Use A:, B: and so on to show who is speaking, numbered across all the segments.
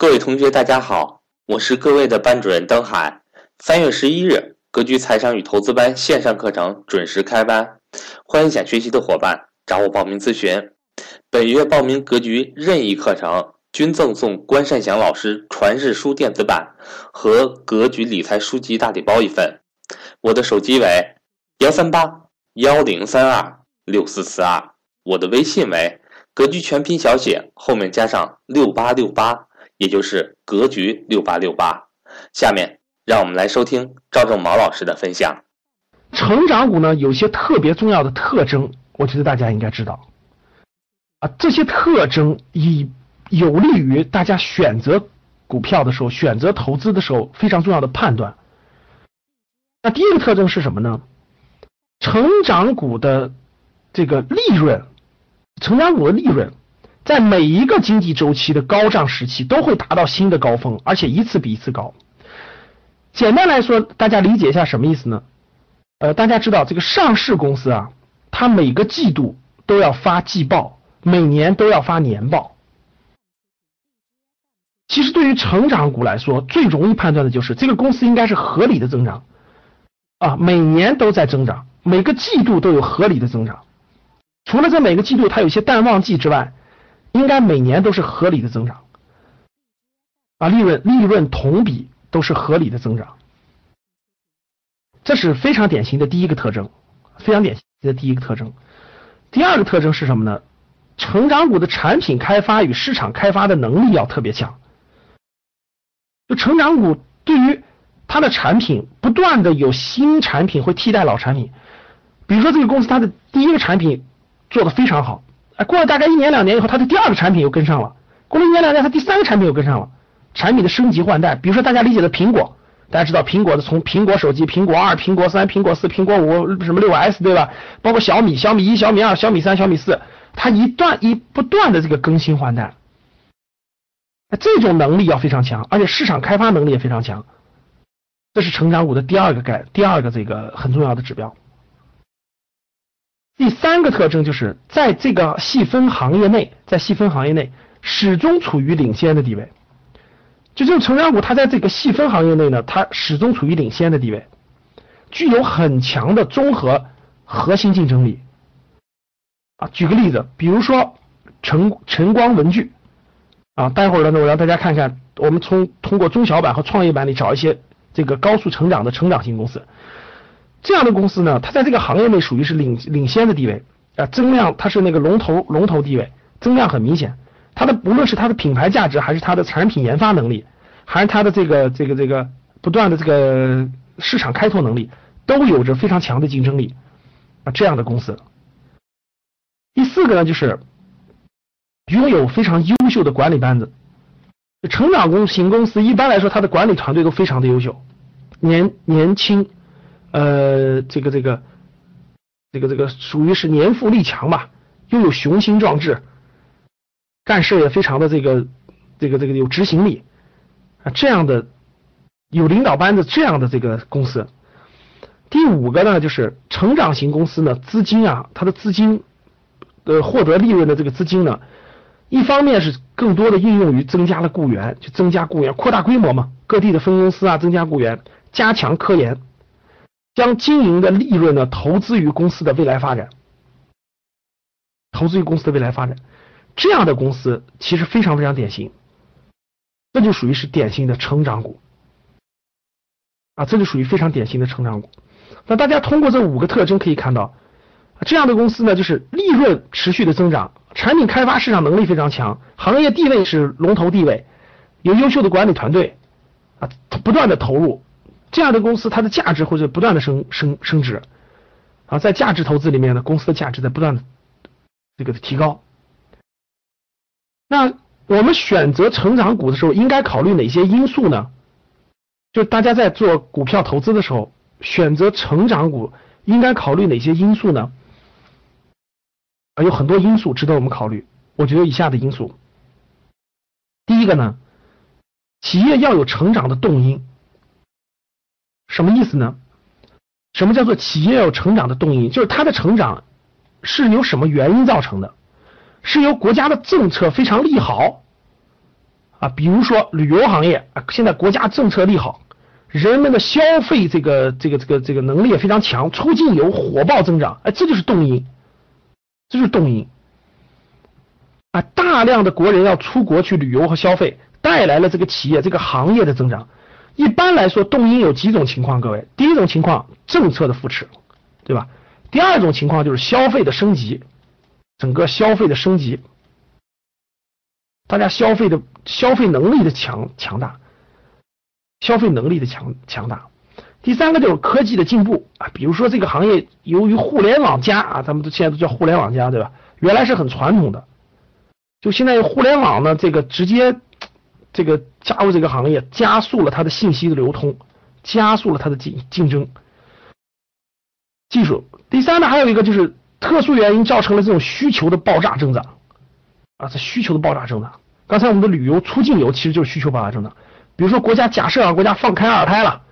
A: 各位同学，大家好，我是各位的班主任登海。三月十一日，格局财商与投资班线上课程准时开班，欢迎想学习的伙伴找我报名咨询。本月报名格局任意课程，均赠送关善祥老师传世书电子版和格局理财书籍大礼包一份。我的手机为幺三八幺零三二六四四二，我的微信为格局全拼小写后面加上六八六八。也就是格局六八六八。下面让我们来收听赵正毛老师的分享。
B: 成长股呢，有些特别重要的特征，我觉得大家应该知道。啊，这些特征以有利于大家选择股票的时候、选择投资的时候非常重要的判断。那第一个特征是什么呢？成长股的这个利润，成长股的利润。在每一个经济周期的高涨时期，都会达到新的高峰，而且一次比一次高。简单来说，大家理解一下什么意思呢？呃，大家知道这个上市公司啊，它每个季度都要发季报，每年都要发年报。其实对于成长股来说，最容易判断的就是这个公司应该是合理的增长啊，每年都在增长，每个季度都有合理的增长。除了这每个季度它有些淡旺季之外，应该每年都是合理的增长，啊，利润利润同比都是合理的增长，这是非常典型的第一个特征，非常典型的第一个特征。第二个特征是什么呢？成长股的产品开发与市场开发的能力要特别强。就成长股对于它的产品不断的有新产品会替代老产品，比如说这个公司它的第一个产品做的非常好。过了大概一年两年以后，它的第二个产品又跟上了。过了一年两年，它第三个产品又跟上了。产品的升级换代，比如说大家理解的苹果，大家知道苹果的从苹果手机、苹果二、苹果三、苹果四、苹果五，什么六 S 对吧？包括小米、小米一、小米二、小米三、小米四，它一段一不断的这个更新换代，这种能力要非常强，而且市场开发能力也非常强。这是成长股的第二个概，第二个这个很重要的指标。第三个特征就是在这个细分行业内，在细分行业内始终处于领先的地位。就这种成长股，它在这个细分行业内呢，它始终处于领先的地位，具有很强的综合核心竞争力。啊，举个例子，比如说晨晨光文具，啊，待会儿呢，我让大家看看，我们从通过中小板和创业板里找一些这个高速成长的成长型公司。这样的公司呢，它在这个行业内属于是领领先的地位啊，增量它是那个龙头龙头地位，增量很明显。它的不论是它的品牌价值，还是它的产品研发能力，还是它的这个这个这个不断的这个市场开拓能力，都有着非常强的竞争力啊。这样的公司。第四个呢，就是拥有非常优秀的管理班子。成长公型公司一般来说，它的管理团队都非常的优秀，年年轻。呃，这个这个，这个这个属于是年富力强吧，又有雄心壮志，干事也非常的这个这个这个有执行力啊，这样的有领导班子这样的这个公司。第五个呢，就是成长型公司呢，资金啊，它的资金呃获得利润的这个资金呢，一方面是更多的应用于增加了雇员，就增加雇员，扩大规模嘛，各地的分公司啊，增加雇员，加强科研。将经营的利润呢投资于公司的未来发展，投资于公司的未来发展，这样的公司其实非常非常典型，这就属于是典型的成长股啊，这就属于非常典型的成长股。那大家通过这五个特征可以看到，这样的公司呢，就是利润持续的增长，产品开发市场能力非常强，行业地位是龙头地位，有优秀的管理团队啊，不断的投入。这样的公司，它的价值会在不断的升升升值，啊，在价值投资里面呢，公司的价值在不断的这个提高。那我们选择成长股的时候，应该考虑哪些因素呢？就大家在做股票投资的时候，选择成长股应该考虑哪些因素呢？啊，有很多因素值得我们考虑。我觉得以下的因素，第一个呢，企业要有成长的动因。什么意思呢？什么叫做企业有成长的动因？就是它的成长是由什么原因造成的？是由国家的政策非常利好啊，比如说旅游行业啊，现在国家政策利好，人们的消费这个这个这个这个能力也非常强，出境游火爆增长，哎，这就是动因，这就是动因啊，大量的国人要出国去旅游和消费，带来了这个企业这个行业的增长。一般来说，动因有几种情况，各位，第一种情况政策的扶持，对吧？第二种情况就是消费的升级，整个消费的升级。大家消费的消费能力的强强大，消费能力的强强大。第三个就是科技的进步啊，比如说这个行业由于互联网加啊，咱们都现在都叫互联网加，对吧？原来是很传统的，就现在互联网呢，这个直接这个加入这个行业，加速了它的信息的流通，加速了它的竞竞争。技术。第三呢，还有一个就是特殊原因造成了这种需求的爆炸增长。啊，这需求的爆炸增长。刚才我们的旅游出境游其实就是需求爆炸增长。比如说国家假设啊，国家放开二胎了，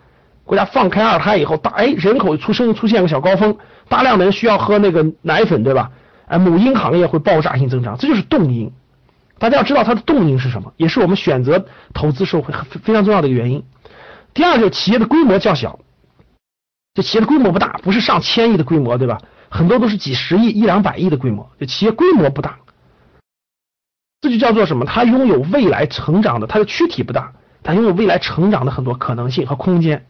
B: 国家放开二胎以后，大哎人口出生出现个小高峰，大量的人需要喝那个奶粉，对吧？哎，母婴行业会爆炸性增长，这就是动因。大家要知道它的动因是什么，也是我们选择投资时候会非常重要的一个原因。第二就是企业的规模较小，就企业的规模不大，不是上千亿的规模，对吧？很多都是几十亿、一两百亿的规模，就企业规模不大。这就叫做什么？它拥有未来成长的，它的躯体不大，它拥有未来成长的很多可能性和空间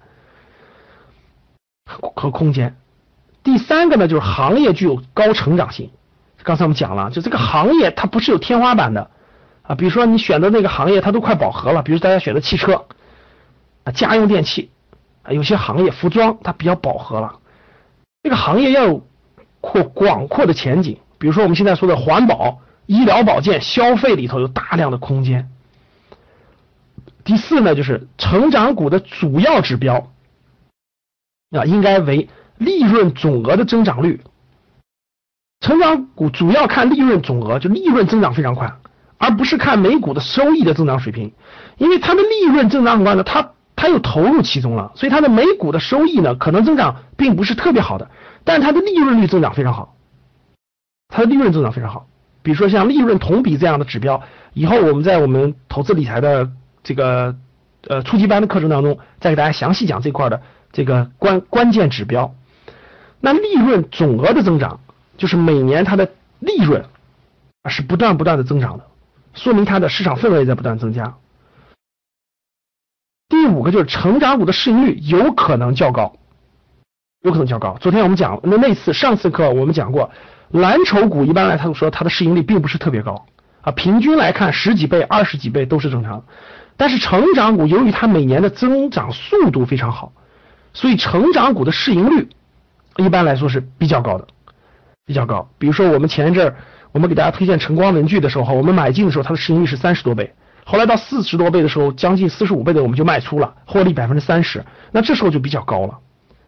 B: 和空间。第三个呢，就是行业具有高成长性。刚才我们讲了，就这个行业它不是有天花板的啊。比如说你选择那个行业，它都快饱和了。比如大家选择汽车啊，家用电器啊，有些行业服装它比较饱和了。这个行业要有扩广阔的前景。比如说我们现在说的环保。医疗保健消费里头有大量的空间。第四呢，就是成长股的主要指标啊，应该为利润总额的增长率。成长股主要看利润总额，就利润增长非常快，而不是看每股的收益的增长水平，因为它的利润增长很快呢，它它又投入其中了，所以它的每股的收益呢，可能增长并不是特别好的，但是它的利润率增长非常好，它的利润增长非常好。比如说像利润同比这样的指标，以后我们在我们投资理财的这个呃初级班的课程当中，再给大家详细讲这块的这个关关键指标。那利润总额的增长，就是每年它的利润是不断不断的增长的，说明它的市场份额也在不断增加。第五个就是成长股的市盈率有可能较高，有可能较高。昨天我们讲那那次上次课我们讲过。蓝筹股一般来他说它的市盈率并不是特别高啊，平均来看十几倍、二十几倍都是正常。但是成长股由于它每年的增长速度非常好，所以成长股的市盈率一般来说是比较高的，比较高。比如说我们前一阵儿我们给大家推荐晨光文具的时候，我们买进的时候它的市盈率是三十多倍，后来到四十多倍的时候，将近四十五倍的我们就卖出了，获利百分之三十，那这时候就比较高了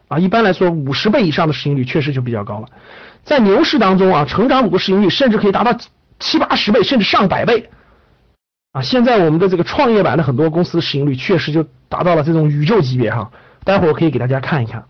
B: 啊。一般来说五十倍以上的市盈率确实就比较高了。在牛市当中啊，成长股的市盈率甚至可以达到七八十倍，甚至上百倍啊！现在我们的这个创业板的很多公司市盈率确实就达到了这种宇宙级别哈，待会儿我可以给大家看一看。